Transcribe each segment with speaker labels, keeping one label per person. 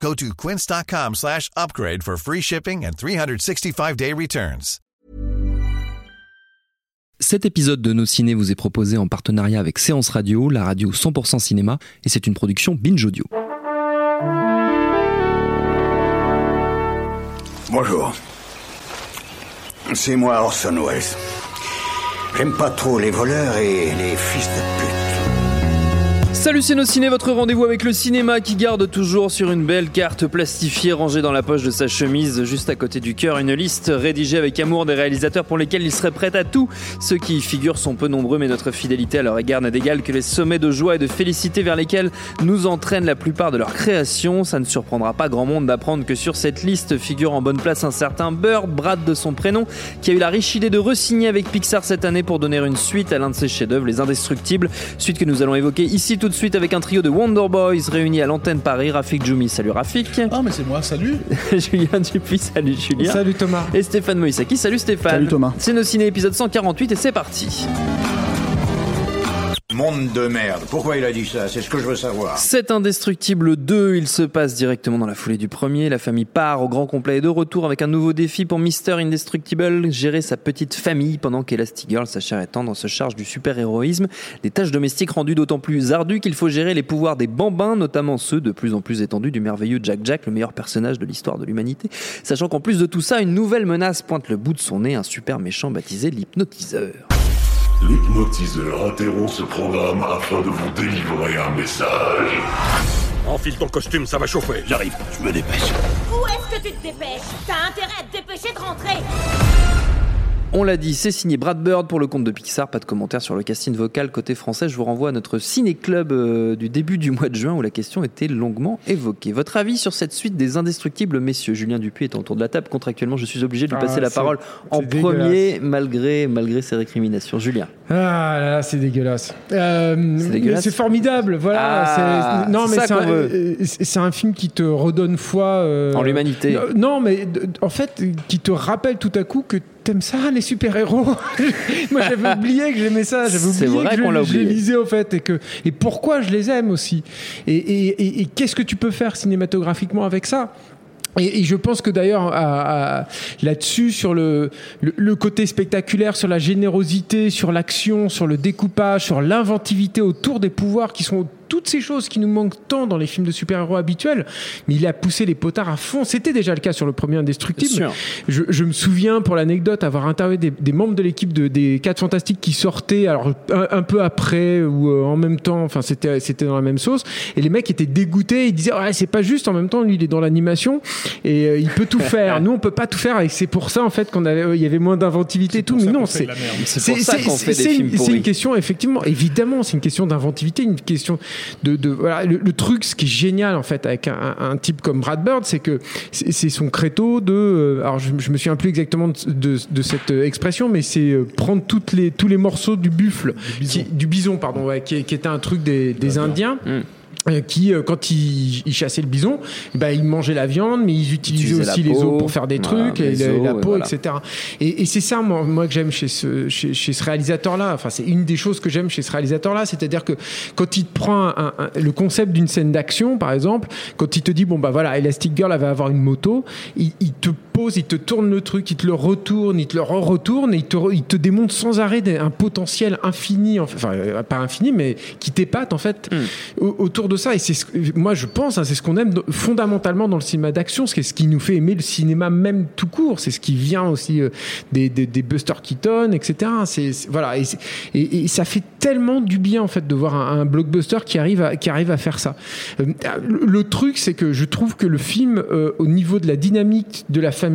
Speaker 1: Go to quince.com slash upgrade for free shipping and 365-day returns.
Speaker 2: Cet épisode de Nos Ciné vous est proposé en partenariat avec Séance Radio, la radio 100% cinéma, et c'est une production Binge Audio.
Speaker 3: Bonjour. C'est moi Orson Welles. J'aime pas trop les voleurs et les fils de pute.
Speaker 2: Salut ciné, votre rendez-vous avec le cinéma qui garde toujours sur une belle carte plastifiée rangée dans la poche de sa chemise juste à côté du cœur une liste rédigée avec amour des réalisateurs pour lesquels il serait prêt à tout. Ceux qui y figurent sont peu nombreux mais notre fidélité à leur égard n'a d'égal que les sommets de joie et de félicité vers lesquels nous entraînent la plupart de leurs créations. Ça ne surprendra pas grand monde d'apprendre que sur cette liste figure en bonne place un certain Bird, Brad de son prénom, qui a eu la riche idée de resigner avec Pixar cette année pour donner une suite à l'un de ses chefs-d'œuvre, Les Indestructibles, suite que nous allons évoquer ici tout de suite avec un trio de Wonder Boys réunis à l'antenne Paris. Rafik Djoumi, salut Rafik.
Speaker 4: Ah, mais c'est moi, salut.
Speaker 2: Julien Dupuis, salut Julien.
Speaker 5: Salut Thomas.
Speaker 2: Et Stéphane Moïsaki, salut Stéphane.
Speaker 5: Salut Thomas.
Speaker 2: C'est nos ciné épisode 148 et c'est parti.
Speaker 3: Monde de merde. Pourquoi il a dit ça? C'est ce que je veux savoir.
Speaker 2: C'est Indestructible 2, il se passe directement dans la foulée du premier. La famille part au grand complet et de retour avec un nouveau défi pour Mister Indestructible, gérer sa petite famille pendant qu'Elastigirl, sa chère et se charge du super-héroïsme. Des tâches domestiques rendues d'autant plus ardues qu'il faut gérer les pouvoirs des bambins, notamment ceux de plus en plus étendus du merveilleux Jack Jack, le meilleur personnage de l'histoire de l'humanité. Sachant qu'en plus de tout ça, une nouvelle menace pointe le bout de son nez, un super méchant baptisé l'hypnotiseur.
Speaker 6: L'hypnotiseur interrompt ce programme afin de vous délivrer un message.
Speaker 7: Enfile ton costume, ça va chauffer.
Speaker 3: J'arrive, je me dépêche.
Speaker 8: Où est-ce que tu te dépêches? T'as intérêt à te dépêcher de rentrer
Speaker 2: On l'a dit, c'est signé Brad Bird pour le compte de Pixar. Pas de commentaire sur le casting vocal côté français. Je vous renvoie à notre ciné-club euh, du début du mois de juin où la question était longuement évoquée. Votre avis sur cette suite des indestructibles, messieurs? Julien Dupuis est autour de la table. Contractuellement, je suis obligé de lui
Speaker 5: Ah,
Speaker 2: passer la parole en premier, malgré, malgré ses récriminations. Julien.
Speaker 5: Ah là là, c'est dégueulasse. Euh,
Speaker 2: C'est dégueulasse
Speaker 5: C'est formidable, voilà.
Speaker 2: Ah,
Speaker 5: c'est- non, mais c'est un, euh, c'est un film qui te redonne foi euh,
Speaker 2: En l'humanité.
Speaker 5: Non, mais en fait, qui te rappelle tout à coup que t'aimes ça, les super-héros. Moi, j'avais oublié que j'aimais ça. J'avais oublié
Speaker 2: vrai
Speaker 5: que
Speaker 2: qu'on
Speaker 5: je, les lisais, au fait. Et, que, et pourquoi je les aime aussi. Et, et- et- et qu'est-ce que tu peux faire cinématographiquement avec ça? Et, je pense que d'ailleurs là-dessus sur le, le, le côté spectaculaire, sur la générosité, sur l'action, sur le découpage, sur l'inventivité autour des pouvoirs qui sont toutes ces choses qui nous manquent tant dans les films de super-héros habituels, mais il a poussé les potards à fond. C'était déjà le cas sur le premier Indestructible. Je, je me souviens, pour l'anecdote, avoir interviewé des, des membres de l'équipe de, des 4 Fantastiques qui sortaient, alors un, un peu après ou euh, en même temps, enfin c'était c'était dans la même sauce, et les mecs étaient dégoûtés, ils disaient ouais c'est pas juste, en même temps lui il est dans l'animation et euh, il peut tout faire. Nous on peut pas tout faire et c'est pour ça en fait qu'on avait, euh, il y avait moins d'inventivité et tout. Mais non, c'est.
Speaker 2: C'est pour ça qu'on fait des
Speaker 5: c'est
Speaker 2: films
Speaker 5: une, une question effectivement, évidemment, c'est une question d'inventivité, une question de, de voilà le, le truc, ce qui est génial en fait avec un, un type comme Brad Bird, c'est que c'est son credo de, euh, alors je, je me souviens plus exactement de, de, de cette euh, expression, mais c'est euh, prendre toutes les tous les morceaux du buffle,
Speaker 4: bison.
Speaker 5: qui- du bison pardon, ouais, qui, qui était un truc des, des Indiens.
Speaker 2: Mm.
Speaker 5: Euh, qui, euh, quand ils, ils chassaient le bison, ben, ils mangeaient la viande, mais ils utilisaient aussi les os pour faire des
Speaker 2: voilà,
Speaker 5: trucs, et la,
Speaker 2: os,
Speaker 5: la
Speaker 2: et
Speaker 5: peau,
Speaker 2: voilà.
Speaker 5: etc. Et, et c'est ça, moi, moi, que j'aime chez ce, chez, chez ce réalisateur-là. Enfin, c'est une des choses que j'aime chez ce réalisateur-là. C'est-à-dire que quand il te prend un- un- le concept d'une scène d'action, par exemple, quand il te dit, bon, bah voilà, Elastic Girl, elle va avoir une moto, il, il te pose, il te tourne le truc, il te le retourne, il te le re-retourne, et il te, il te démontre sans arrêt un potentiel infini, enfin, euh, pas infini, mais qui t'épate, en fait, au- autour de ça. Et c'est ce moi, je pense, hein, c'est ce qu'on aime fondamentalement dans le cinéma d'action, c'est ce qui nous fait aimer le cinéma même tout court. C'est ce qui vient aussi euh, des, des, des Buster Keaton, etc. C'est c'est- voilà, et, c'est- et, et ça fait tellement du bien en fait de voir un, un blockbuster qui arrive à, qui arrive à faire ça. Euh, le, le truc, c'est que je trouve que le film, euh, au niveau de la dynamique de la famille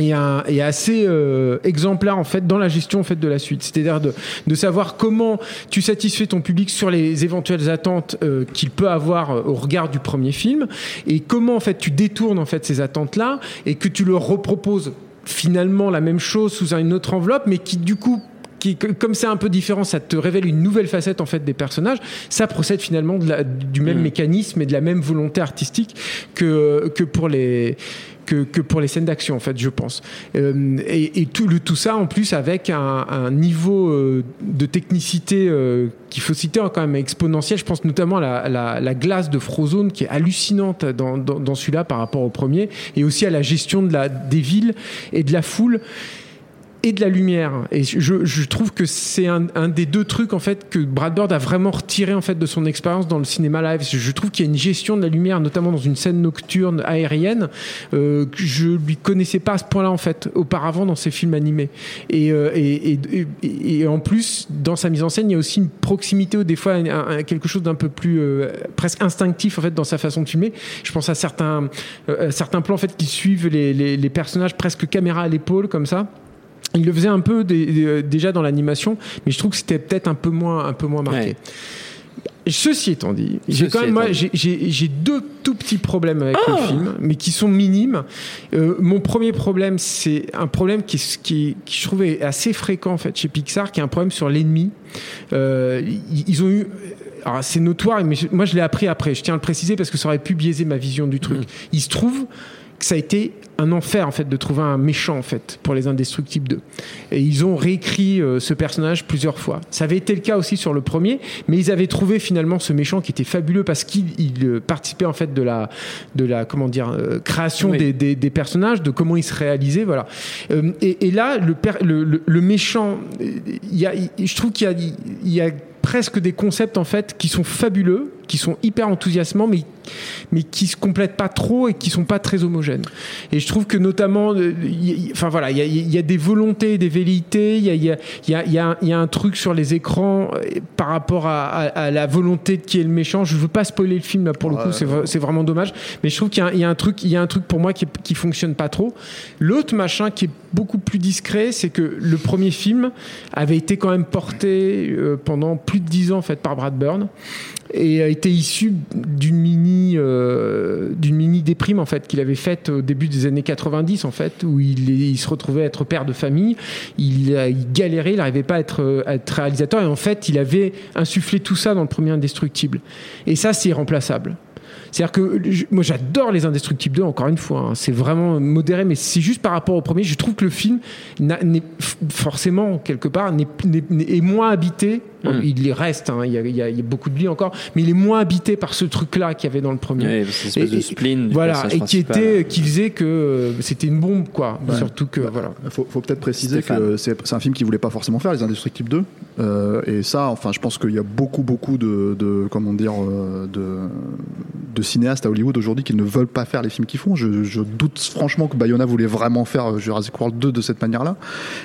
Speaker 5: est assez euh, exemplaire en fait dans la gestion en fait de la suite. C'est-à-dire de, de savoir comment tu satisfais ton public sur les éventuelles attentes euh, qu'il peut avoir euh, au regard du premier film et comment en fait tu détournes en fait ces attentes là et que tu leur reproposes finalement la même chose sous une autre enveloppe, mais qui du coup qui, comme c'est un peu différent, ça te révèle une nouvelle facette en fait des personnages. Ça procède finalement de la, du même
Speaker 2: Mm.
Speaker 5: mécanisme et de la même volonté artistique que que pour les que, que pour les scènes d'action en fait je pense Euh, et, et tout le tout ça en plus avec un, un niveau euh, de technicité euh, qu'il faut citer hein, quand même exponentiel je pense notamment à la, la, la glace de Frozone qui est hallucinante dans, dans, dans celui-là par rapport au premier et aussi à la gestion de la des villes et de la foule et de la lumière. Et je, je trouve que c'est un, un des deux trucs en fait que Brad Bird a vraiment retiré en fait de son expérience dans le cinéma live. Je trouve qu'il y a une gestion de la lumière, notamment dans une scène nocturne aérienne, euh, que je lui connaissais pas à ce point-là en fait auparavant dans ses films animés. Et, euh, et, et, et, en plus, dans sa mise en scène, il y a aussi une proximité ou des fois un- un- quelque chose d'un peu plus euh, presque instinctif en fait dans sa façon de filmer. Je pense à certains euh, certains plans en fait qui suivent les, les, les personnages presque caméra à l'épaule comme ça. Il le faisait un peu des- déjà dans l'animation, mais je trouve que c'était peut-être un peu moins, un peu moins marqué.
Speaker 2: Ouais.
Speaker 5: Ceci étant dit, j'ai quand même moi, j'ai- deux tout petits problèmes avec
Speaker 2: Oh
Speaker 5: le film, mais qui sont minimes. Euh, mon premier problème, c'est un problème qui, qui, qui je trouve est assez fréquent en fait chez Pixar, qui est un problème sur l'ennemi. Euh, ils, ils ont eu alors c'est notoire, mais moi je l'ai appris après. Je tiens à le préciser parce que ça aurait pu biaiser ma vision du truc. Il se trouve ça a été un enfer en fait de trouver un méchant en fait pour les Indestructibles 2. Et ils ont réécrit euh, ce personnage plusieurs fois. Ça avait été le cas aussi sur le premier, mais ils avaient trouvé finalement ce méchant qui était fabuleux parce qu'il il, euh, participait en fait de la de la comment dire euh, création
Speaker 2: Oui.
Speaker 5: des, des, des personnages, de comment ils se réalisaient, voilà. Et, et là le, per- le, le, le méchant, il y a, il- je trouve qu'il y a il y a presque des concepts en fait qui sont fabuleux, qui sont hyper enthousiasmants, mais mais qui se complètent pas trop et qui sont pas très homogènes. Et je trouve que notamment, euh, enfin voilà, il y a, il y a des volontés, des velléités, il y a, y, a, y, a, y, un truc sur les écrans euh, par rapport à, à, à la volonté de qui est le méchant. Je veux pas spoiler le film là pour le coup, c'est c'est vraiment dommage. Mais je trouve qu'il y, a un- truc, il y a un truc pour moi qui, qui fonctionne pas trop. L'autre machin qui est beaucoup plus discret, c'est que le premier film avait été quand même porté euh, pendant plus de dix ans en fait par Brad Bird et a été issu d'une mini euh, d'une mini déprime en fait qu'il avait faite au début des années 90 en fait où il, se retrouvait être père de famille. Il galérait il n'arrivait pas à être, à être réalisateur et en fait il avait insufflé tout ça dans le premier indestructible. Et ça c'est irremplaçable c'est-à-dire que moi j'adore les Indestructibles 2 encore une fois, hein. c'est vraiment modéré, mais c'est juste par rapport au premier. Je trouve que le film n'a- n'est forcément quelque part n'est- n'est- n'est- est moins habité. Il y reste, hein, il, y a, il y a- il y a beaucoup de lui encore, mais il est moins habité par ce truc-là qu'il y avait dans le premier.
Speaker 2: Ouais, cette espèce
Speaker 5: Et-
Speaker 2: de
Speaker 5: et-
Speaker 2: spleen du
Speaker 5: voilà, et qui était, qui faisait que euh, c'était une bombe, quoi. Surtout que voilà.
Speaker 4: Il faut, faut peut-être préciser
Speaker 2: Stéphane.
Speaker 4: que c'est c'est un film qui voulait pas forcément faire les Indestructibles 2 Euh, et ça enfin je pense qu'il y a beaucoup beaucoup de, de comment dire euh, de, de cinéastes à Hollywood aujourd'hui qui ne veulent pas faire les films qu'ils font. Je, je doute franchement que Bayona voulait vraiment faire euh, Jurassic World 2 de cette manière là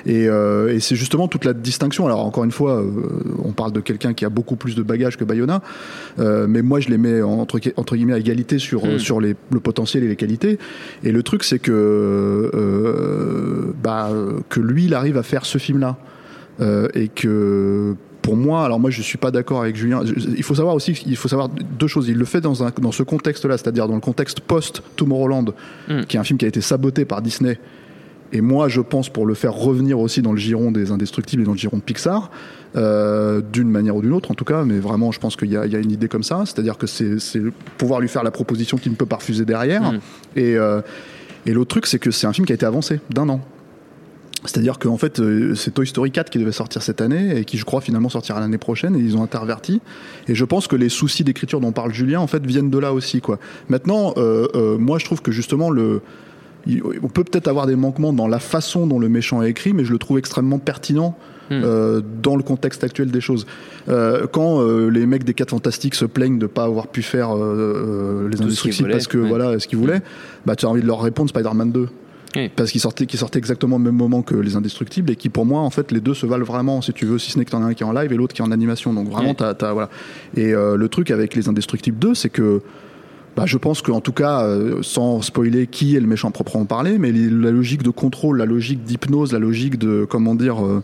Speaker 4: et, euh, et c'est justement toute la distinction. Alors encore une fois euh, on parle de quelqu'un qui a beaucoup plus de bagages que Bayona euh, mais moi je les mets entre, entre guillemets à égalité sur,
Speaker 2: Mm.
Speaker 4: sur les, le potentiel et les qualités. Et le truc c'est que bah, que lui il arrive à faire ce film là euh, et que pour moi, alors moi je suis pas d'accord avec Julien. Il faut savoir aussi, il faut savoir deux choses. Il le fait dans un dans ce contexte-là, c'est-à-dire dans le contexte post Tomorrowland,
Speaker 2: Mm.
Speaker 4: qui est un film qui a été saboté par Disney. Et moi, je pense pour le faire revenir aussi dans le giron des Indestructibles et dans le giron de Pixar, euh, d'une manière ou d'une autre en tout cas, mais vraiment, je pense qu'il y, a- il y a une idée comme ça, c'est-à-dire que c'est c'est pouvoir lui faire la proposition qu'il ne peut pas refuser derrière.
Speaker 2: Mm.
Speaker 4: Et, euh, et l'autre truc, c'est que c'est un film qui a été avancé d'un an. C'est-à-dire qu'en fait, euh, c'est Toy Story 4 qui devait sortir cette année et qui, je crois, finalement sortira l'année prochaine et ils ont interverti. Et je pense que les soucis d'écriture dont parle Julien, en fait, viennent de là aussi, quoi. Maintenant, euh, euh, moi, je trouve que justement, le, on peut peut-être avoir des manquements dans la façon dont le méchant est écrit, mais je le trouve extrêmement pertinent.
Speaker 2: Hmm.
Speaker 4: euh, dans le contexte actuel des choses. Euh, quand euh, les mecs des 4 Fantastiques se plaignent de pas avoir pu faire euh, euh, les Indestructibles parce que
Speaker 2: ouais.
Speaker 4: voilà ce qu'ils voulaient, bah tu as envie de leur répondre Spider-Man 2
Speaker 2: Oui.
Speaker 4: parce qu'ils sortaient, exactement au même moment que les Indestructibles et qui pour moi en fait les deux se valent vraiment si tu veux si ce n'est que t'en as un qui est en live et l'autre qui est en animation donc vraiment t'as- voilà et euh, le truc avec les Indestructibles 2 c'est que bah, je pense qu'en tout cas, euh, sans spoiler qui est le méchant proprement parler, mais les- la logique de contrôle, la logique d'hypnose, la logique de comment dire, euh,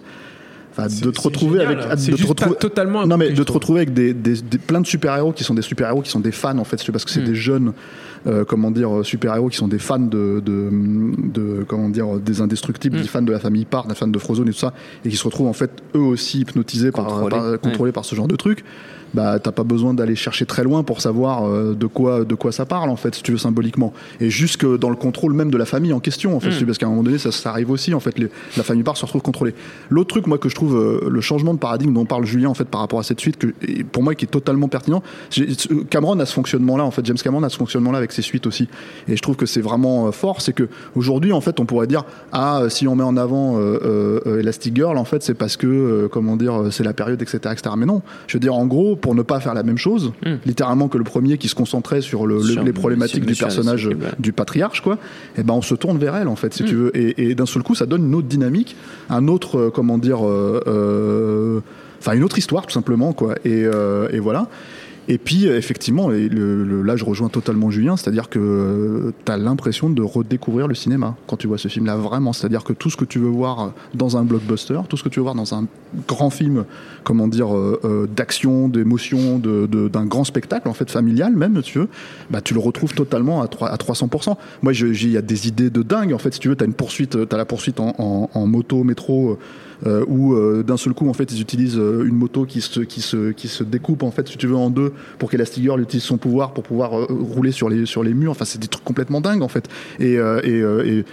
Speaker 4: de te retrouver
Speaker 5: génial.
Speaker 4: avec, de te retrouver-
Speaker 5: totalement
Speaker 4: non mais de te
Speaker 5: trouve.
Speaker 4: retrouver avec des, des, des- plein de super héros qui sont des super héros qui sont des fans en fait, parce que c'est des jeunes, euh, comment dire, super héros qui sont des fans de, de, de comment dire, des indestructibles, des fans de la famille Parr, des fans de Frozone et tout ça, et qui se retrouvent en fait eux aussi hypnotisés par,
Speaker 2: Contrôlés.
Speaker 4: par- contrôlés par ce genre de truc. Bah, t'as pas besoin d'aller chercher très loin pour savoir euh, de quoi de quoi ça parle en fait, si tu veux symboliquement, et jusque dans le contrôle même de la famille en question en fait, veux, parce qu'à un moment donné ça, ça arrive aussi en fait, les- la famille Parr se retrouve contrôlée. L'autre truc moi que je trouve euh, le changement de paradigme dont parle Julien en fait par rapport à cette suite, que et pour moi qui est totalement pertinent, Cameron a ce fonctionnement là en fait, James Cameron a ce fonctionnement là avec ses suites aussi, et je trouve que c'est vraiment euh, fort, c'est que aujourd'hui en fait on pourrait dire ah si on met en avant euh, euh, euh, Elastic Girl en fait c'est parce que euh, comment dire euh, c'est la période etc etc mais non. Je veux dire en gros pour ne pas faire la même chose littéralement que le premier qui se concentrait sur, le- le-
Speaker 2: Sur
Speaker 4: les
Speaker 2: le-
Speaker 4: problématiques du personnage du patriarche quoi et ben on se tourne vers elle en fait si tu veux. Et, et d'un seul coup ça donne une autre dynamique un autre euh, comment dire euh, euh, enfin une autre histoire tout simplement quoi. Et, euh, et voilà et puis euh, effectivement, là je rejoins totalement Julien, c'est-à-dire que tu as l'impression de redécouvrir le cinéma quand tu vois ce film-là, vraiment. C'est-à-dire que tout ce que tu veux voir dans un blockbuster, tout ce que tu veux voir dans un grand film, comment dire, euh, euh, d'action, d'émotion, d'un grand spectacle, en fait familial même, bah, tu le retrouves totalement à, trois- à 300%. Moi, il y a des idées de dingue, en fait, si tu veux, tu tu la poursuite en, moto, métro, euh, où euh, d'un seul coup en fait ils utilisent euh, une moto qui se qui se qui se découpe en fait si tu veux en deux pour qu'Elastigirl utilise son pouvoir pour pouvoir euh, rouler sur les sur les murs. Enfin c'est des trucs complètement dingues en fait. Et euh, et, euh, et-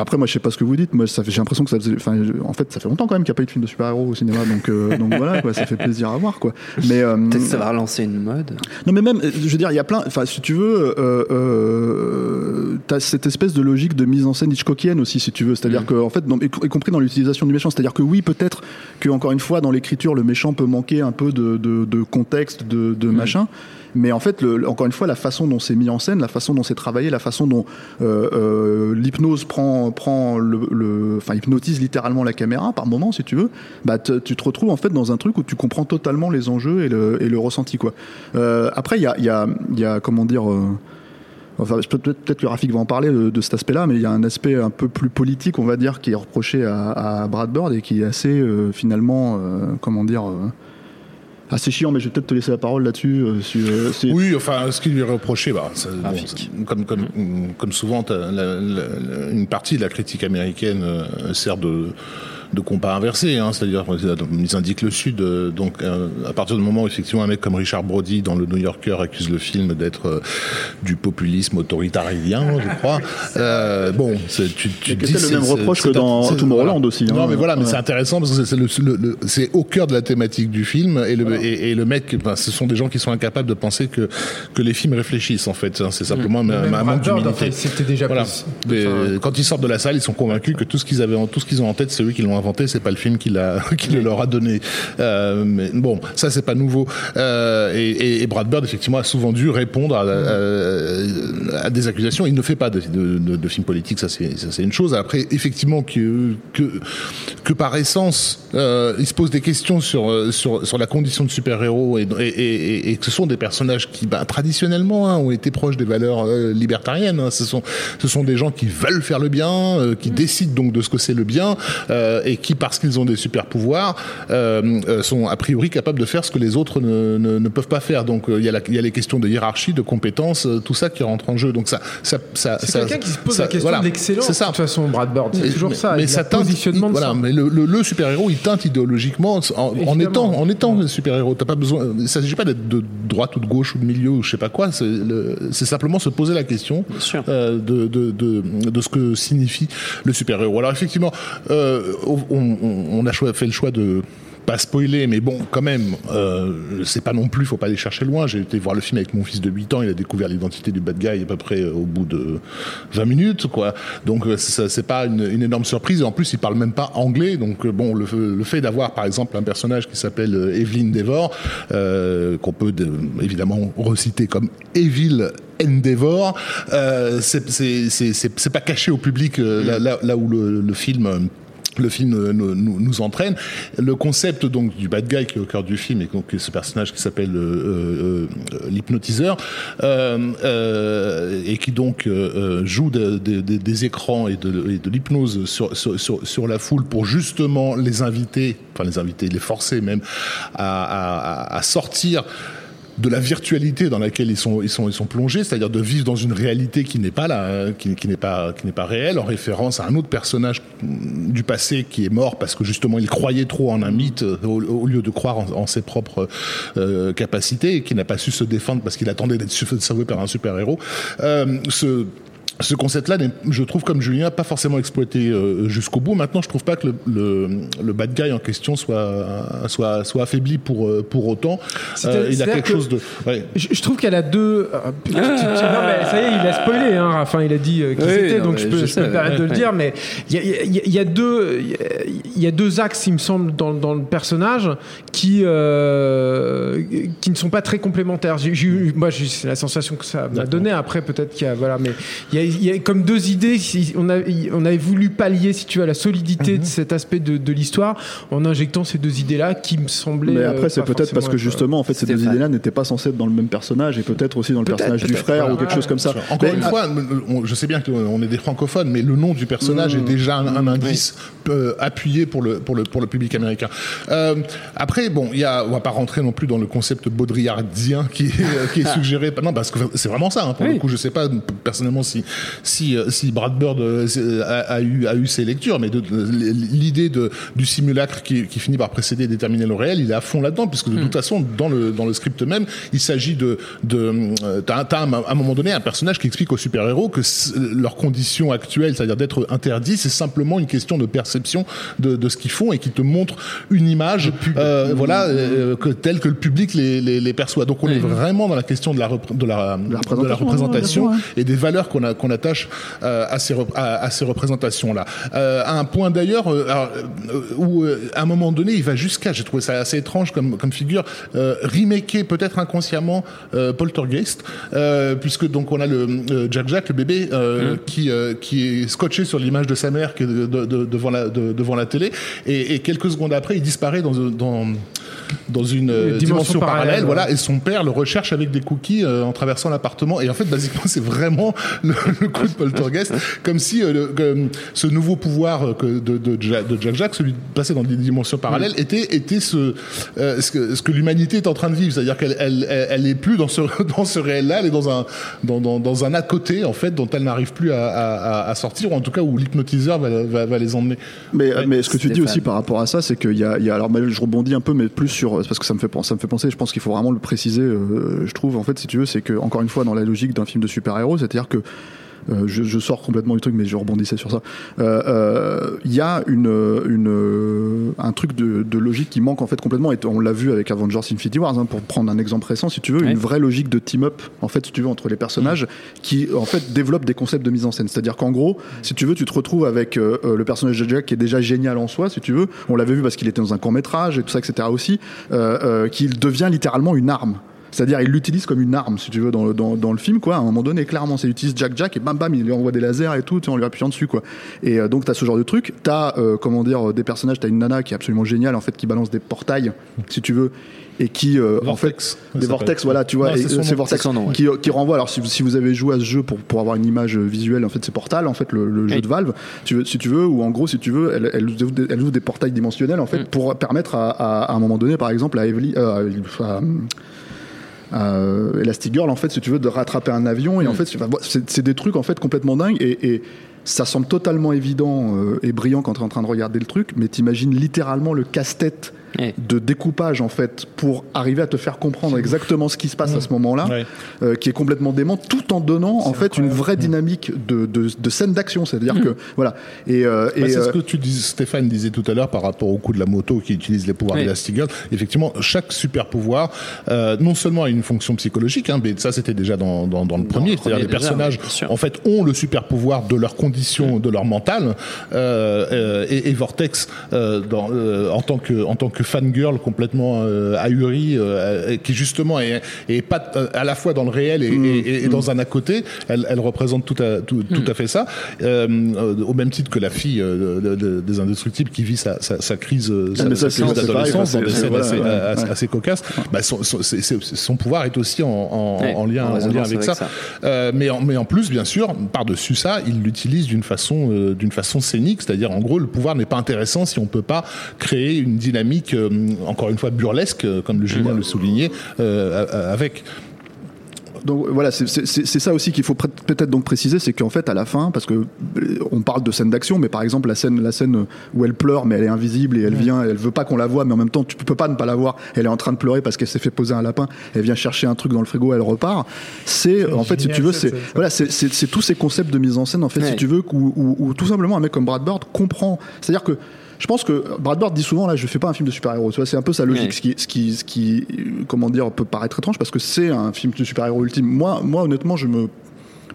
Speaker 4: après, moi, je sais pas ce que vous dites. Moi, ça fait, j'ai l'impression que ça faisait, en fait, ça fait longtemps quand même qu'il n'y a pas eu de film de super-héros au cinéma, donc, euh, donc voilà, quoi, ça fait plaisir à voir, quoi. Mais, euh,
Speaker 2: Peut-être que ça va relancer une mode.
Speaker 4: non mais même, je veux dire, il y a plein. Enfin, si tu veux, euh, euh, t'as cette espèce de logique de mise en scène Hitchcockienne aussi, si tu veux. C'est-à-dire que, en fait, dans- y, y compris dans l'utilisation du méchant, c'est-à-dire que oui, peut-être que encore une fois, dans l'écriture, le méchant peut manquer un peu de, de, de contexte, de, de machin. Mais en fait, encore une fois, la façon dont c'est mis en scène, la façon dont c'est travaillé, la façon dont euh, euh, l'hypnose prend, prend le, enfin, hypnotise littéralement la caméra par moment, si tu veux, bah, tu te retrouves en fait dans un truc où tu comprends totalement les enjeux et le, et le ressenti, quoi. Euh, après, il y a, y, y a, comment dire. Enfin, peut-être peut-être que Rafik va en parler de, cet aspect-là, mais il y a un aspect un peu plus politique, on va dire, qui est reproché à, à Brad Bird et qui est assez, finalement, comment dire, assez chiant. Mais je vais peut-être te laisser la parole là-dessus. euh, si, euh, si-
Speaker 9: Oui, enfin, ce qui lui est reproché, bah, ça- bon,
Speaker 2: Graphique.
Speaker 9: c'est- comme, comme, comme souvent, t'as la- la- la- une partie de la critique américaine euh, sert de, de compas inversé, hein, c'est-à-dire ils indiquent le Sud. euh, donc, euh, à partir du moment où effectivement un mec comme Richard Brody dans le New Yorker accuse le film d'être euh, du populisme autoritarien, je crois. Bon, tu, tu dis,
Speaker 4: c'est le même reproche que dans
Speaker 9: c'est-
Speaker 4: Tomorrowland
Speaker 9: voilà.
Speaker 4: aussi, hein.
Speaker 9: Non, mais voilà, mais c'est intéressant parce que c'est le, le- le- c'est au cœur de la thématique du film et le, et, et le mec, ben, ce sont des gens qui sont incapables de penser que que les films réfléchissent en fait. hein. C'est simplement un,
Speaker 5: Même
Speaker 9: un manque d'humilité.
Speaker 5: c'était déjà
Speaker 9: Voilà.
Speaker 5: plus.
Speaker 9: Mais,
Speaker 5: Enfin,
Speaker 9: quand ils sortent de la salle, ils sont convaincus que tout ce qu'ils avaient, en- tout ce qu'ils ont en tête, c'est eux qui l'ont inventé, c'est pas le film qui l'a, qui le leur a donné. Euh, mais bon, ça c'est pas nouveau. Euh, et, et- Brad Bird effectivement a souvent dû répondre à, à des accusations. Il ne fait pas de, de, de, films politiques, ça c'est, une chose. Après, effectivement que, que par essence, euh, il se pose des questions sur euh, sur sur la condition de super héros et, et, et, et que ce sont des personnages qui, bah, traditionnellement, hein, ont été proches des valeurs euh, libertariennes. hein. Ce sont ce sont des gens qui veulent faire le bien, euh, qui décident donc de ce que c'est le bien euh, et qui, parce qu'ils ont des super pouvoirs, euh, sont a priori capables de faire ce que les autres ne, ne, ne peuvent pas faire. Donc euh, il y, a la- il y a les questions de hiérarchie, de compétences, euh, tout ça qui rentre en jeu. Donc ça, ça, ça,
Speaker 5: C'est quelqu'un qui se pose
Speaker 9: ça-
Speaker 5: la question
Speaker 9: voilà.
Speaker 5: de l'excellence.
Speaker 9: C'est ça.
Speaker 5: De toute façon, Brad Bird, c'est toujours ça.
Speaker 9: Mais ça
Speaker 5: positionnement de
Speaker 9: voilà,
Speaker 5: ça.
Speaker 9: mais le, le, le super-héros, il teinte idéologiquement en, étant, en étant super-héros. T'as pas besoin, il s'agit pas d'être de droite ou de gauche ou de milieu ou je sais pas quoi. C'est le- c'est simplement se poser la question euh, de, de, de, de ce que signifie le super-héros. Alors effectivement, euh, on, on- on a fait le choix de pas spoiler, mais bon, quand même, euh, c'est pas non plus, faut pas aller chercher loin. J'ai été voir le film avec mon fils de 8 ans, il a découvert l'identité du bad guy à peu près euh, au bout de 20 minutes, quoi. Donc euh, c'est pas une, énorme surprise. En plus, il parle même pas anglais. Donc euh, bon, le, fait d'avoir par exemple un personnage qui s'appelle Evelyn Devor, euh, qu'on peut de- évidemment reciter comme Evil Endeavor, euh, c'est pas caché au public là, où le, film le film euh, nous, entraîne. Le concept donc du bad guy qui est au cœur du film et donc ce personnage qui s'appelle euh, euh, l'hypnotiseur et qui donc joue de- de- de- des écrans et de, l'hypnose sur, la foule pour justement les inviter, enfin les inviter, les forcer même à sortir de la virtualité dans laquelle ils sont ils sont ils sont plongés, c'est-à-dire de vivre dans une réalité qui n'est pas là, qui, n'est pas qui n'est pas réelle, en référence à un autre personnage du passé qui est mort parce que justement il croyait trop en un mythe euh, au, lieu de croire en, ses propres euh, capacités et qui n'a pas su se défendre parce qu'il attendait d'être sauvé par un super héros. Euh, ce concept-là, je trouve comme Julien, pas forcément exploité euh, jusqu'au bout. Maintenant, je trouve pas que le, le, le bad guy en question soit soit soit affaibli pour euh, pour autant. Euh, il a quelque
Speaker 5: que-
Speaker 9: chose de. Ouais.
Speaker 5: Je, je trouve qu'elle a deux. tu- non, mais ça y est, il a spoilé. Hein, enfin, il a dit euh, qui
Speaker 2: Oui,
Speaker 5: c'était, donc je peux,
Speaker 2: je
Speaker 5: je peux me permettre de
Speaker 2: ouais,
Speaker 5: le
Speaker 2: ouais.
Speaker 5: dire. Mais il y a, il y a- il y a deux, il y a- il y a deux axes, il me semble, dans, dans le personnage qui euh, qui ne sont pas très complémentaires. Moi, j'ai- c'est la sensation que ça m'a donné. Après, peut-être qu'il y a, voilà, mais il y a, il y a comme deux idées. On a, on avait voulu pallier, si tu veux, à la solidité de cet aspect de, de l'histoire en injectant ces deux idées-là qui me semblaient.
Speaker 4: Mais
Speaker 5: euh,
Speaker 4: après, c'est
Speaker 5: pas
Speaker 4: peut-être parce que justement, en fait, ces deux idées-là n'étaient pas censées être dans le même personnage et peut-être aussi dans le personnage du frère ou quelque chose comme ça.
Speaker 9: Encore
Speaker 4: Mais-
Speaker 9: une fois, je sais bien qu'on est des francophones, mais le nom du personnage est déjà un, un indice euh, appuyé pour le, pour, le, pour le public américain. Euh, après, bon, il y a, on va pas rentrer non plus dans le concept baudrillardien qui est, euh, qui est suggéré. Non, parce que c'est vraiment ça. hein, pour
Speaker 2: Oui.
Speaker 9: le coup, je sais pas personnellement si, si, euh, si Brad Bird euh, c'est- a, a eu, a eu ses lectures, mais de- de- l'idée de, du simulacre qui, qui finit par précéder et déterminer le réel, il est à fond là-dedans, puisque de toute façon, dans le, dans le script même, il s'agit de, de euh, t'as, t'as à un moment donné un personnage qui explique aux super-héros que leur condition actuelle, c'est-à-dire d'être interdit, c'est simplement une question de perception de, de ce qu'ils font et qui te montre une image, euh, voilà, euh, que telle que le public les, les, les perçoit. Donc on est vraiment dans la question de la, repré- de la, de la
Speaker 4: représentation, ouais,
Speaker 9: et des valeurs qu'on a- qu'on attache euh, à ces, rep- à, à ces représentations-là. Euh, à un point d'ailleurs euh, où, à un moment donné, il va jusqu'à, j'ai trouvé ça assez étrange comme, comme figure, remaker peut-être inconsciemment Poltergeist, puisque donc on a le Jack Jack, le bébé, euh, qui, qui est scotché sur l'image de sa mère qui est de- de- de- devant, la, de- devant la télé, et, et quelques secondes après, il disparaît dans, dans, dans une euh, dimension,
Speaker 5: dimension
Speaker 9: parallèle,
Speaker 5: parallèle,
Speaker 9: voilà,
Speaker 5: ouais.
Speaker 9: et son père le recherche avec des cookies euh, en traversant l'appartement. Et en fait, basiquement, c'est vraiment le, le coup de Poltergeist, comme si euh, le- ce nouveau pouvoir que de, de, Ja- de Jack Jack, celui de passer dans des dimensions parallèles, était, était ce, euh, ce que, ce que l'humanité est en train de vivre. C'est-à-dire qu'elle elle, elle, elle est plus dans ce, dans ce réel-là, elle est dans un, dans, dans, dans un à côté, en fait, dont elle n'arrive plus à, à, à- à sortir, ou en tout cas où l'hypnotiseur va, va, va les emmener.
Speaker 4: Mais,
Speaker 9: Ouais.
Speaker 4: mais ce que tu dis aussi par rapport à ça, c'est qu'il y a, il y a alors mais je rebondis un peu, mais plus parce que ça me fait penser. Je pense qu'il faut vraiment le préciser. euh, je trouve en fait, si tu veux, c'est que encore une fois dans la logique d'un film de super-héros, c'est-à-dire que je, je sors complètement du truc, mais je rebondissais sur ça. Euh, euh, Il y a une, une, un truc de, de logique qui manque en fait complètement, et on l'a vu avec Avengers Infinity Wars, hein, pour prendre un exemple récent, si tu veux,
Speaker 2: Ouais.
Speaker 4: une vraie logique de team-up, en fait, si tu veux, entre les personnages, qui en fait développent des concepts de mise en scène. C'est-à-dire qu'en gros, si tu veux, tu te retrouves avec euh, euh, le personnage de Jack qui est déjà génial en soi, si tu veux. On l'avait vu parce qu'il était dans un court métrage et tout ça, etc. aussi, euh, euh, qu'il devient littéralement une arme. C'est-à-dire, il l'utilise comme une arme, si tu veux, dans, le- dans, dans le film, quoi. À un moment donné, clairement, c'est il utilise Jack Jack et bam bam, il lui envoie des lasers et tout, tu sais, en lui appuyant dessus, quoi. Et euh, donc, t'as ce genre de truc. T'as, euh, comment dire, des personnages. T'as une nana qui est absolument géniale, en fait, qui balance des portails, si tu veux, et qui, euh, en fait, des vortex, voilà, tu vois,
Speaker 9: c'est
Speaker 4: euh, vortex
Speaker 2: nom, ouais.
Speaker 4: qui, qui renvoie. Alors, si, vous- si vous avez joué à ce jeu pour, pour avoir une image visuelle, en fait, c'est Portal, en fait, le, le jeu de Valve, tu veux, si tu veux, ou en gros, si tu veux, elle, elle, ouvre des- elle ouvre des portails dimensionnels, en fait,
Speaker 2: Mm.
Speaker 4: pour permettre à, à, à un moment donné, par exemple, à Evely, euh, à- euh, Elastigirl, en fait, si tu veux, de rattraper un avion.
Speaker 2: Mm.
Speaker 4: Et en fait, enfin, c'est c'est des trucs en fait complètement dingues. Et, et ça semble totalement évident euh, et brillant quand tu es en train de regarder le truc, mais t'imagines littéralement le casse-tête
Speaker 2: Ouais.
Speaker 4: de découpage en fait pour arriver à te faire comprendre exactement ce qui se passe
Speaker 2: Mm.
Speaker 4: à ce moment-là,
Speaker 9: Ouais.
Speaker 4: euh, qui est complètement dément, tout en donnant en fait une vraie dynamique de, de, de scène d'action. C'est-à-dire
Speaker 2: Mm.
Speaker 4: que voilà. Et, euh,
Speaker 9: Bah,
Speaker 4: et,
Speaker 9: c'est ce
Speaker 4: euh,
Speaker 9: que tu dis, Stéphane disait tout à l'heure par rapport au coup de la moto qui utilise les pouvoirs d'Elastigirl. Effectivement, chaque super pouvoir, euh, non seulement a une fonction psychologique, hein, mais ça c'était déjà dans, dans, dans le premier,
Speaker 2: le
Speaker 9: c'est-à-dire les personnages en fait ont le super pouvoir de leur condition, de leur mental, euh, euh, et, et Vortex euh, dans, euh, en tant que en tant que fangirl complètement euh, ahuri, euh, qui justement est, est pas euh, à la fois dans le réel et, et- et dans un à côté. Elle, elle représente tout à, tout, tout à fait ça, euh, euh, au même titre que la fille euh, de- de- des indestructibles qui vit sa, sa, sa crise, euh, sa,
Speaker 4: Ah,
Speaker 9: crise d'adolescence dans des scènes
Speaker 4: voilà,
Speaker 9: assez,
Speaker 4: ouais,
Speaker 9: assez-
Speaker 4: ouais.
Speaker 9: assez cocasses. Bah, son, son- pouvoir est aussi en, en,
Speaker 2: Ouais,
Speaker 9: en lien,
Speaker 2: en
Speaker 9: lien avec
Speaker 2: avec
Speaker 9: ça.
Speaker 2: ça.
Speaker 9: Euh, mais, en, mais en plus, bien sûr, par-dessus ça, il l'utilise d'une façon, euh, d'une façon scénique, c'est-à-dire en gros, le pouvoir n'est pas intéressant si on peut pas créer une dynamique, euh, encore une fois burlesque, euh, comme le Julien le soulignait, euh, avec.
Speaker 4: Donc voilà, c'est- ça aussi qu'il faut peut-être donc préciser, c'est qu'en fait à la fin, parce que on parle de scène d'action, mais par exemple la scène, la scène où elle pleure, mais elle est invisible et elle vient, elle veut pas qu'on la voie, mais en même temps tu peux pas ne pas la voir. Elle est en train de pleurer parce qu'elle s'est fait poser un lapin. Elle vient chercher un truc dans le frigo, elle repart. C'est en fait, si
Speaker 5: génial,
Speaker 4: tu veux, c'est voilà, c'est- tous ces concepts de mise en scène en fait,
Speaker 2: Ouais.
Speaker 4: si tu veux, où, où- où tout simplement un mec comme Brad Bird comprend. C'est-à-dire que je pense que Brad Bird dit souvent là, je fais pas un film de super-héros. C'est un peu sa logique, ce qui, ce qui, ce qui, euh, comment dire, peut paraître étrange parce que c'est un film de super-héros ultime. Moi, moi, honnêtement, je me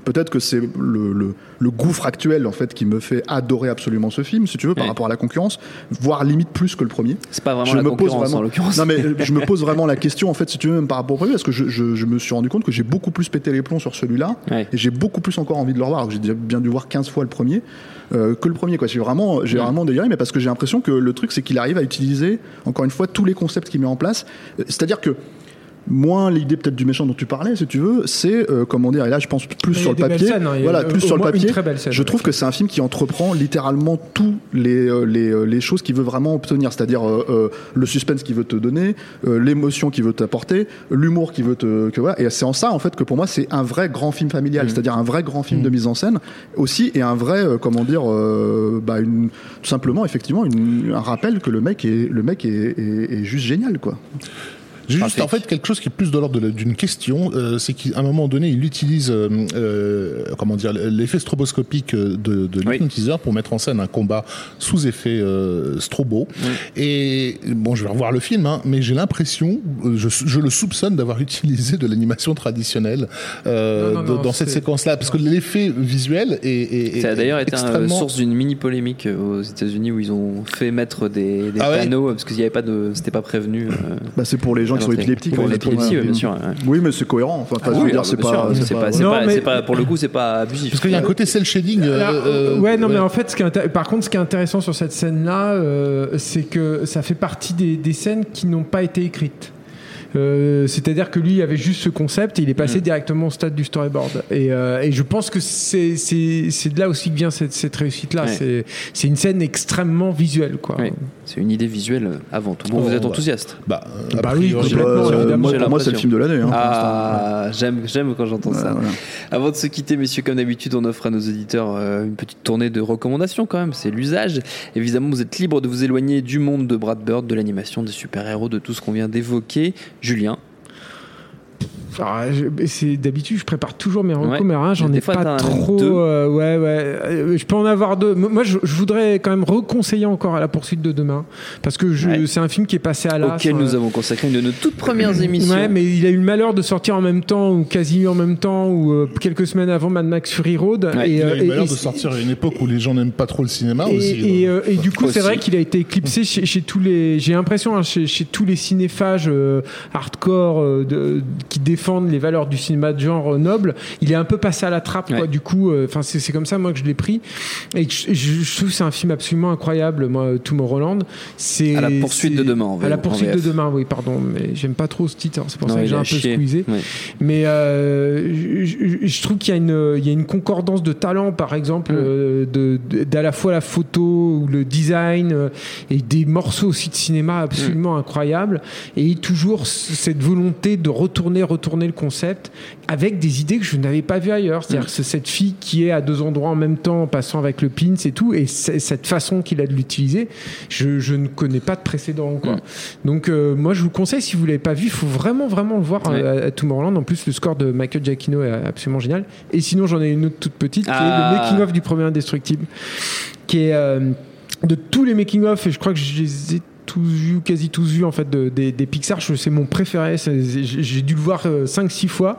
Speaker 4: Peut-être que c'est le, le, le gouffre actuel en fait qui me fait adorer absolument ce film, si tu veux, par
Speaker 2: Ouais.
Speaker 4: rapport à la concurrence, voire limite plus que le premier.
Speaker 2: C'est pas vraiment
Speaker 4: je
Speaker 2: la
Speaker 4: me pose
Speaker 2: concurrence
Speaker 4: vraiment,
Speaker 2: en l'occurrence.
Speaker 4: non mais je me pose vraiment la question en fait, si tu veux, même par rapport au premier, parce que je, je, je me suis rendu compte que j'ai beaucoup plus pété les plombs sur celui-là,
Speaker 2: Ouais.
Speaker 4: et j'ai beaucoup plus encore envie de le revoir. J'ai bien dû voir 15 fois le premier euh, que le premier. Quoi. J'ai vraiment, j'ai
Speaker 2: Ouais.
Speaker 4: vraiment déliré, mais parce que j'ai l'impression que le truc, c'est qu'il arrive à utiliser encore une fois tous les concepts qu'il met en place. Euh, C'est-à-dire que moins l'idée peut-être du méchant dont tu parlais, si tu veux, c'est euh, comment dire. Et là, je pense plus sur le papier.
Speaker 5: scènes, hein.
Speaker 4: Voilà, plus sur le papier.
Speaker 5: scène,
Speaker 4: je trouve
Speaker 5: ouais.
Speaker 4: que c'est un film qui entreprend littéralement tous les euh, les, euh, les choses qu'il veut vraiment obtenir, c'est-à-dire euh, le suspense qu'il veut te donner, euh, l'émotion qu'il veut t'apporter, l'humour qu'il veut te que voilà. Et c'est en ça en fait que pour moi c'est un vrai grand film familial, c'est-à-dire un vrai grand film de mise en scène aussi et un vrai comment dire bah une tout simplement effectivement une- un rappel que le mec est le mec est, est- est juste génial quoi.
Speaker 9: J'ai juste
Speaker 2: Parfait.
Speaker 9: en fait quelque chose qui est plus de l'ordre d'une question, euh, c'est qu'à un moment donné, il utilise euh, euh, comment dire l'effet stroboscopique de, de
Speaker 2: Oui.
Speaker 9: l'hypnotiseur pour mettre en scène un combat sous effet euh, strobo. Et bon, je vais revoir le film, hein, mais j'ai l'impression, je, je le soupçonne d'avoir utilisé de l'animation traditionnelle euh,
Speaker 5: Non, non, non,
Speaker 9: de- dans cette séquence-là, parce que l'effet visuel est, est-
Speaker 2: Ça a d'ailleurs été un,
Speaker 9: extrêmement
Speaker 2: source d'une mini polémique aux États-Unis où ils ont fait mettre des, des
Speaker 9: Ah ouais
Speaker 2: panneaux parce qu'il n'y avait pas de, c'était pas prévenu. euh,
Speaker 4: Bah c'est pour les gens
Speaker 2: l'entrée.
Speaker 4: épileptiques.
Speaker 2: Pour l'épilepsie, bien sûr.
Speaker 4: Oui, mais c'est cohérent. Enfin, dire,
Speaker 2: non,
Speaker 4: c'est pas,
Speaker 2: sûr,
Speaker 4: c'est pas-
Speaker 2: c'est
Speaker 5: Non,
Speaker 2: pas,
Speaker 5: mais-
Speaker 2: c'est pas- pour le coup, c'est pas abusif.
Speaker 9: Parce qu'il y a un côté cel shading. euh, euh,
Speaker 5: ouais, non, mais en fait, ce qui est intér- par contre, ce qui est intéressant sur cette scène-là, euh, c'est que ça fait partie des, des scènes qui n'ont pas été écrites. Euh, C'est-à-dire que lui il avait juste ce concept et il est passé
Speaker 2: Mm.
Speaker 5: directement au stade du storyboard. Et, euh, et je pense que c'est de là aussi que vient cette, cette réussite-là.
Speaker 2: Ouais.
Speaker 5: C'est une scène extrêmement visuelle. Quoi.
Speaker 2: C'est une idée visuelle avant tout. Bon,
Speaker 9: Oh,
Speaker 2: vous êtes
Speaker 9: bah.
Speaker 2: enthousiaste
Speaker 9: bah, a
Speaker 5: Bah oui, complètement,
Speaker 4: euh, moi,
Speaker 2: J'ai
Speaker 4: pour moi, c'est le film de l'année. hein.
Speaker 2: Ah, j'aime, j'aime quand j'entends ça.
Speaker 4: Voilà.
Speaker 2: Avant de se quitter, messieurs, comme d'habitude, on offre à nos auditeurs euh, une petite tournée de recommandations quand même. C'est l'usage. Évidemment, vous êtes libre de vous éloigner du monde de Brad Bird, de l'animation, des super-héros, de tout ce qu'on vient d'évoquer. Julien,
Speaker 5: d'habitude, je prépare toujours mes recos,
Speaker 2: Ouais.
Speaker 5: mais là, j'en ai
Speaker 2: fois,
Speaker 5: pas trop.
Speaker 2: deux.
Speaker 5: euh, ouais, ouais. Euh, Je peux en avoir deux. Moi, je, je voudrais quand même reconseiller encore à la poursuite de demain, parce que je-
Speaker 2: Ouais.
Speaker 5: c'est un film qui est passé à l'as.
Speaker 2: auquel
Speaker 5: euh,
Speaker 2: nous avons consacré une de nos toutes premières émissions.
Speaker 5: Ouais, mais il a eu le malheur de sortir en même temps, ou quasi en même temps, ou euh, quelques semaines avant Mad Max Fury Road.
Speaker 2: Ouais,
Speaker 5: et,
Speaker 9: Il a
Speaker 5: euh,
Speaker 9: eu le malheur
Speaker 5: et-
Speaker 9: de sortir à une époque où les gens n'aiment pas trop le cinéma
Speaker 5: et,
Speaker 9: aussi.
Speaker 5: et,
Speaker 9: euh.
Speaker 5: euh, et du coup, c'est vrai qu'il a été éclipsé chez, chez tous les. J'ai l'impression hein, chez, chez tous les cinéphages euh, hardcore euh, de- qui défendent les valeurs du cinéma de genre euh, noble. Il est un peu passé à la trappe. Quoi.
Speaker 2: Ouais.
Speaker 5: Du coup, euh, enfin, c'est comme ça moi que je l'ai pris. Et je, je- je trouve que c'est un film absolument incroyable. Moi, Tomorrowland. C'est
Speaker 2: À la poursuite de demain, en
Speaker 5: À la poursuite de demain, oui, pardon. Mais j'aime pas trop ce titre. alors C'est pour
Speaker 2: Non,
Speaker 5: ça que j'ai un peu squeezé.
Speaker 2: Ouais.
Speaker 5: Mais euh, je, trouve qu'il y, a une- il y a une concordance de talent, par exemple,
Speaker 2: Mm.
Speaker 5: euh, de, de- d'à la fois la photo ou le design euh, et des morceaux aussi de cinéma absolument incroyables. Et toujours cette volonté de retourner, retourner le concept avec des idées que je n'avais pas vues ailleurs. C'est-à-dire que c'est cette fille qui est à deux endroits en même temps, en passant avec le pins et tout, et cette façon qu'il a de l'utiliser, je, je ne connais pas de précédent. Quoi.
Speaker 2: Mm.
Speaker 5: Donc euh, moi je vous conseille, si vous l'avez pas vu, il faut vraiment vraiment le voir
Speaker 2: Ouais.
Speaker 5: euh, à, à Tomorrowland. En plus le score de Michael Giacchino est absolument génial. Et sinon j'en ai une autre toute petite qui est
Speaker 2: Ah.
Speaker 5: le making of du premier Indestructible, qui est euh, de tous les making of et je crois que je les ai tous vus, quasi tous vus en fait de- des, des Pixar. Je- C'est mon préféré. J'ai dû le voir 5-6 fois.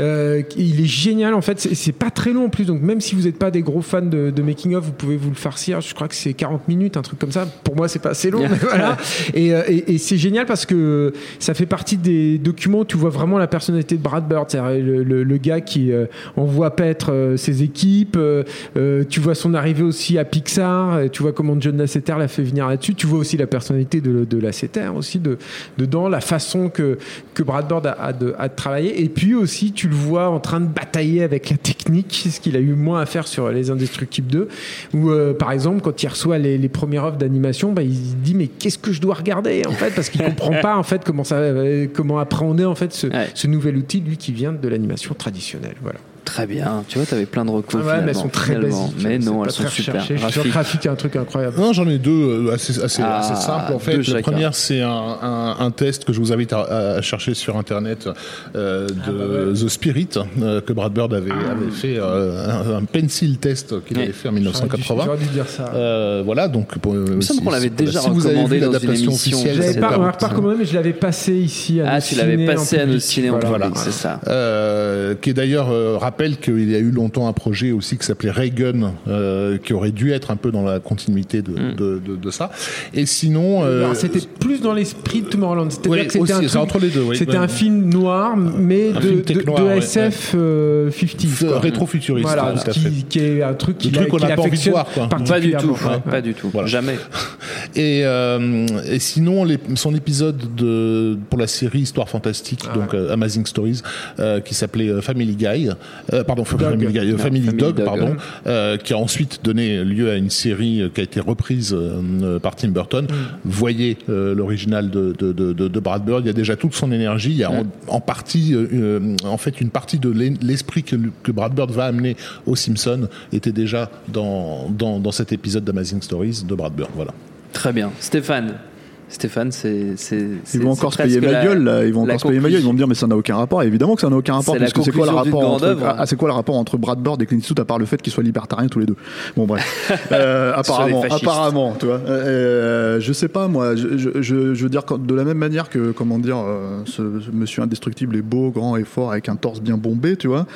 Speaker 5: Euh, il est génial en fait. C'est- pas très long en plus. Donc même si vous n'êtes pas des gros fans de, de making of, vous pouvez vous le farcir. Je crois que c'est 40 minutes, un truc comme ça. Pour moi, c'est pas assez long, mais voilà. Et, euh, et- et c'est génial parce que ça fait partie des documents où tu vois vraiment la personnalité de Brad Bird, c'est-à-dire le, le- le gars qui euh, envoie paître euh, ses équipes. euh, euh, tu vois son arrivée aussi à Pixar. et tu vois comment John Lasseter l'a fait venir là-dessus. Tu vois aussi la personnalité de, de Lasseter aussi de, dedans, la façon que, que Brad Bird a, a de, a de travailler. Et puis aussi, tu le vois en train de batailler avec la technique, ce qu'il a eu moins à faire sur Les Indestructibles 2. Où, euh, par exemple, quand il reçoit les, les premières offres d'animation, bah, il se dit mais qu'est-ce que je dois regarder en fait? Parce qu'il comprend pas en fait comment ça, euh, comment appréhender en fait ce, ce nouvel outil, lui qui vient de l'animation traditionnelle. Voilà.
Speaker 2: Très bien. Tu vois, t'avais plein de recours.
Speaker 5: Ouais, mais elles sont très
Speaker 2: finalement.
Speaker 5: basiques.
Speaker 2: Mais non, elles sont super.
Speaker 5: Graphique, il y a un truc incroyable.
Speaker 9: Non, j'en ai deux euh, assez, assez,
Speaker 2: Ah,
Speaker 9: assez simples en fait. La première, c'est un, un, un test que je vous invite à, à chercher sur internet euh, de
Speaker 5: Ah, bah
Speaker 9: The Spirit euh, que Brad Bird avait, avait fait euh, un, un pencil test qu'il
Speaker 2: Ouais.
Speaker 9: avait fait en 1980.
Speaker 5: J'aurais dû dire ça.
Speaker 9: Euh, voilà, donc pour,
Speaker 2: me semble qu'on l'avait déjà
Speaker 9: si vous avez
Speaker 2: recommandé dans une
Speaker 9: l'adaptation
Speaker 2: émission.
Speaker 9: officielle,
Speaker 5: Je l'avais pas,
Speaker 9: pas
Speaker 5: recommandé, mais je l'avais passé ici à
Speaker 2: Ah, tu l'avais passé à nos ciné en
Speaker 5: Voilà.
Speaker 2: public, c'est ça.
Speaker 9: Qui est d'ailleurs euh, rappelle qu'il y a eu longtemps un projet aussi qui s'appelait Reagan, euh, qui aurait dû être un peu dans la continuité de,
Speaker 2: Mm.
Speaker 9: de, de, de ça. Et sinon, euh,
Speaker 5: c'était plus dans l'esprit de Tomorrowland.
Speaker 9: Oui,
Speaker 5: c'était
Speaker 9: aussi,
Speaker 5: un
Speaker 9: c'est
Speaker 5: truc-
Speaker 9: entre les deux, oui.
Speaker 5: C'était
Speaker 9: Ouais.
Speaker 5: un film noir, mais
Speaker 9: Un
Speaker 5: de,
Speaker 9: film
Speaker 5: de,
Speaker 9: tech-noir,
Speaker 5: de
Speaker 9: ouais,
Speaker 5: SF euh, 50s. quoi.
Speaker 9: rétro-futuriste,
Speaker 5: Voilà, qui, qui est un truc qu'il
Speaker 9: n'a pas envie de
Speaker 5: affectionne
Speaker 9: voir, quoi.
Speaker 2: Pas du tout,
Speaker 5: particulièrement.
Speaker 2: ouais,
Speaker 5: Ouais.
Speaker 2: pas du tout.
Speaker 9: Voilà.
Speaker 2: Jamais.
Speaker 9: Et, euh, et sinon, les, son épisode de, pour la série Histoire Fantastique,
Speaker 5: Ah
Speaker 9: donc euh, Amazing Stories, euh, qui s'appelait euh, Family Guy, euh, pardon, Family, Guy,
Speaker 2: Non,
Speaker 9: Family
Speaker 2: Family
Speaker 9: Dog,
Speaker 2: Dog,
Speaker 9: pardon, euh, qui a ensuite donné lieu à une série qui a été reprise par Tim Burton.
Speaker 2: Mm.
Speaker 9: Voyez euh, l'original de, de, de, de- Brad Bird, il y a déjà toute son énergie, il y a en,
Speaker 2: Mm.
Speaker 9: en partie, en fait, une partie de l'e- l'esprit que, que Brad Bird va amener aux Simpsons était déjà dans, dans, dans cet épisode d'Amazing Stories de Brad Bird. Voilà.
Speaker 2: Très bien. Stéphane. Stéphane, c'est.
Speaker 4: Ils vont encore se payer ma gueule là, ils vont encore se payer ma gueule, ils vont me dire mais ça n'a aucun rapport. Et évidemment que ça n'a aucun rapport parce que c'est quoi le rapport entre ah, c'est quoi le rapport entre Brad Bird et Clint Eastwood à part le fait qu'ils soient libertariens tous les deux? Bon bref. Euh, apparemment, apparemment, tu vois. Euh, je sais pas moi, je, je, je, je veux dire de la même manière que comment dire euh, ce, ce monsieur indestructible est beau, grand et fort avec un torse bien bombé, tu vois.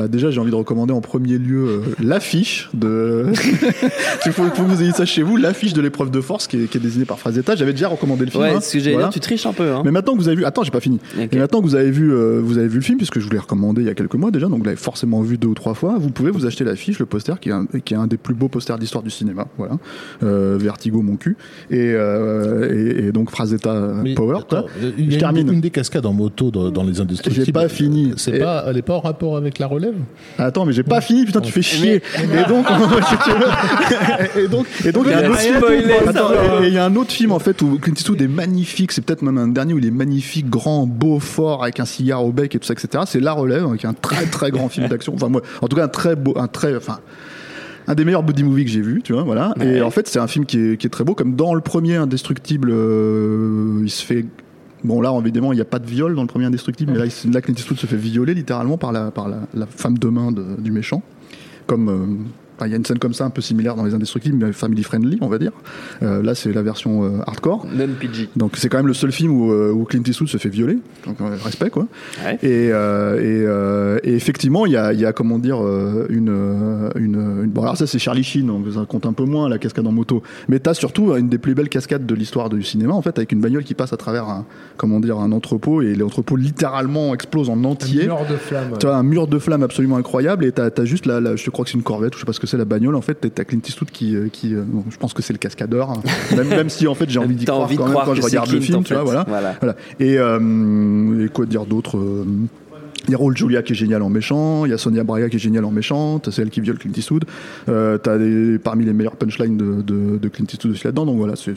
Speaker 4: Bah déjà, j'ai envie de recommander en premier lieu euh, l'affiche de. Il faut, faut que vous ayez ça chez vous, l'affiche de l'épreuve de force qui est, qui est désignée par Frazetta. J'avais déjà recommandé le film.
Speaker 2: Ouais,
Speaker 4: hein.
Speaker 2: ce que j'allais
Speaker 4: Voilà.
Speaker 2: dire, tu triches un peu. Hein.
Speaker 4: Mais maintenant que vous avez vu, attends, j'ai pas fini. Et maintenant que vous avez vu, euh, vous avez vu le film, puisque je vous l'ai recommandé il y a quelques mois déjà, donc vous l'avez forcément vu deux ou trois fois. Vous pouvez vous acheter l'affiche, le poster, qui est un, qui est un des plus beaux posters d'histoire du cinéma. Voilà, euh, Vertigo, mon cul, et, euh, et, et donc Frazetta
Speaker 9: Mais
Speaker 4: Power.
Speaker 9: attends,
Speaker 4: quoi.
Speaker 9: il y
Speaker 4: Je termine.
Speaker 9: Une, une des cascades en moto dans, dans les indestructibles.
Speaker 4: J'ai pas fini.
Speaker 9: C'est
Speaker 4: Et-
Speaker 9: pas, elle est pas en rapport avec la relève
Speaker 4: Attends, mais j'ai pas fini, putain, tu fais chier. Et donc, et donc, et donc, il y a un autre film.
Speaker 2: spoilé, ça
Speaker 4: Attends,
Speaker 2: va.
Speaker 4: et il y a un autre film en fait où Clint Eastwood est magnifique. C'est peut-être même un dernier où il est magnifique, grand, beau, fort, avec un cigare au bec et tout ça, etc. C'est La Relève, hein, qui est un très très grand film d'action. Enfin, moi, en tout cas, un très beau, un très, enfin. Un des meilleurs buddy movies que j'ai vu, tu vois, voilà.
Speaker 2: Ouais.
Speaker 4: Et en fait, c'est un film qui est, qui est très beau, comme dans le premier Indestructible, euh, il se fait Bon, là, évidemment, il n'y a pas de viol dans le premier Indestructible, mais là, là Clint Eastwood se fait violer littéralement par la, femme de main du méchant. Comme. Enfin, il y a une scène comme ça, un peu similaire dans les Indestructibles, mais family friendly, on va dire. Euh, là, c'est la version euh, hardcore.
Speaker 2: Non-PG.
Speaker 4: Donc, c'est quand même le seul film où, euh, où Clint Eastwood se fait violer. Donc, euh, respect, quoi.
Speaker 2: Ouais.
Speaker 4: Et, euh, et, euh, et effectivement, il y a, il y a, comment dire, une, une, une- Bon, alors ça, c'est Charlie Sheen, donc ça compte un peu moins, la cascade en moto. Mais t'as surtout une des plus belles cascades de l'histoire du cinéma, en fait, avec une bagnole qui passe à travers un, comment dire, un entrepôt, et l'entrepôt littéralement explose en entier.
Speaker 5: Mur de flamme.
Speaker 4: Tu as un mur de flammes absolument incroyable et t'as as juste la- je crois que c'est une Corvette, ou je sais pas ce que c'est la bagnole en fait. T'as Clint Eastwood qui, euh, qui euh, bon, je pense que c'est le cascadeur, hein. même, même si en fait j'ai envie d'y croire
Speaker 2: envie de
Speaker 4: quand même
Speaker 2: croire
Speaker 4: quand je regarde le film,
Speaker 2: en
Speaker 4: tu vois, voilà.
Speaker 2: Voilà.
Speaker 4: Voilà. Et, euh, et quoi dire d'autre il y a Raoul Julia qui est génial en méchant, il y a Sonia Braga qui est géniale en méchante, c'est elle qui viole Clint Eastwood. Euh, T'as des- parmi les meilleurs punchlines de, de, de Clint Eastwood aussi là-dedans, donc voilà, c'est.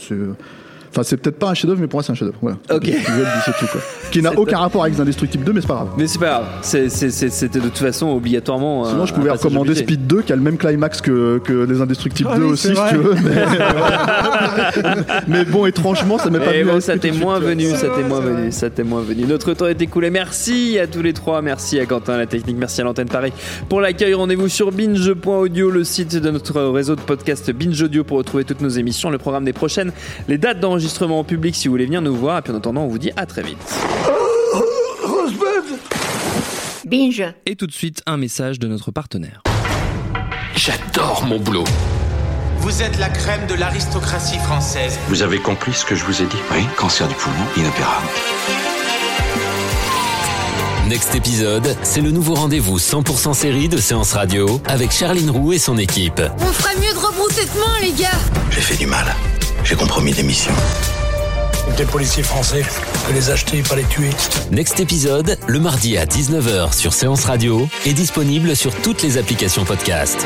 Speaker 4: Enfin, c'est peut-être pas un chef-d'œuvre, mais pour moi, c'est un chef-d'œuvre. Voilà.
Speaker 2: Ok.
Speaker 4: C'est tout, quoi. Qui n'a aucun rapport avec les Indestructibles 2, mais c'est pas grave.
Speaker 2: Mais c'est pas grave. C'était de toute façon obligatoirement.
Speaker 4: Sinon, je pouvais recommander
Speaker 2: obligé.
Speaker 4: Speed 2 qui a le même climax que, que Les Indestructibles
Speaker 5: Ah
Speaker 4: 2
Speaker 5: oui,
Speaker 4: aussi, si tu veux. Mais, voilà. Mais bon, étrangement, ça m'est pas
Speaker 2: Et
Speaker 4: venu
Speaker 2: bon, ça t'est moins venu, ça t'est moins venu, ça t'est moins venu. Notre temps est écoulé. Merci à tous les trois, merci à Quentin la technique, merci à l'antenne Paris pour l'accueil. Rendez-vous sur binge.audio, le site de notre réseau de podcast Binge Audio pour retrouver toutes nos émissions, le programme des prochaines, les dates d'enregistrement enregistrement en public si vous voulez venir nous voir. Et puis en attendant, on vous dit à très vite.
Speaker 8: Binge.
Speaker 2: Et tout de suite, un message de notre partenaire.
Speaker 10: J'adore mon boulot.
Speaker 11: Vous êtes la crème de l'aristocratie française.
Speaker 3: Vous avez compris ce que je vous ai dit? Oui, cancer du poumon, inopérable.
Speaker 10: Next épisode, c'est le nouveau rendez-vous 100% série de Séance Radio avec Charline Roux et son équipe.
Speaker 12: On ferait mieux de rebrousser de main, les gars
Speaker 3: J'ai fait du mal. J'ai compromis des missions.
Speaker 13: Des policiers français, que les acheter, pas les tuer.
Speaker 10: Next épisode, le mardi à 19h sur Séance Radio, est disponible sur toutes les applications podcast.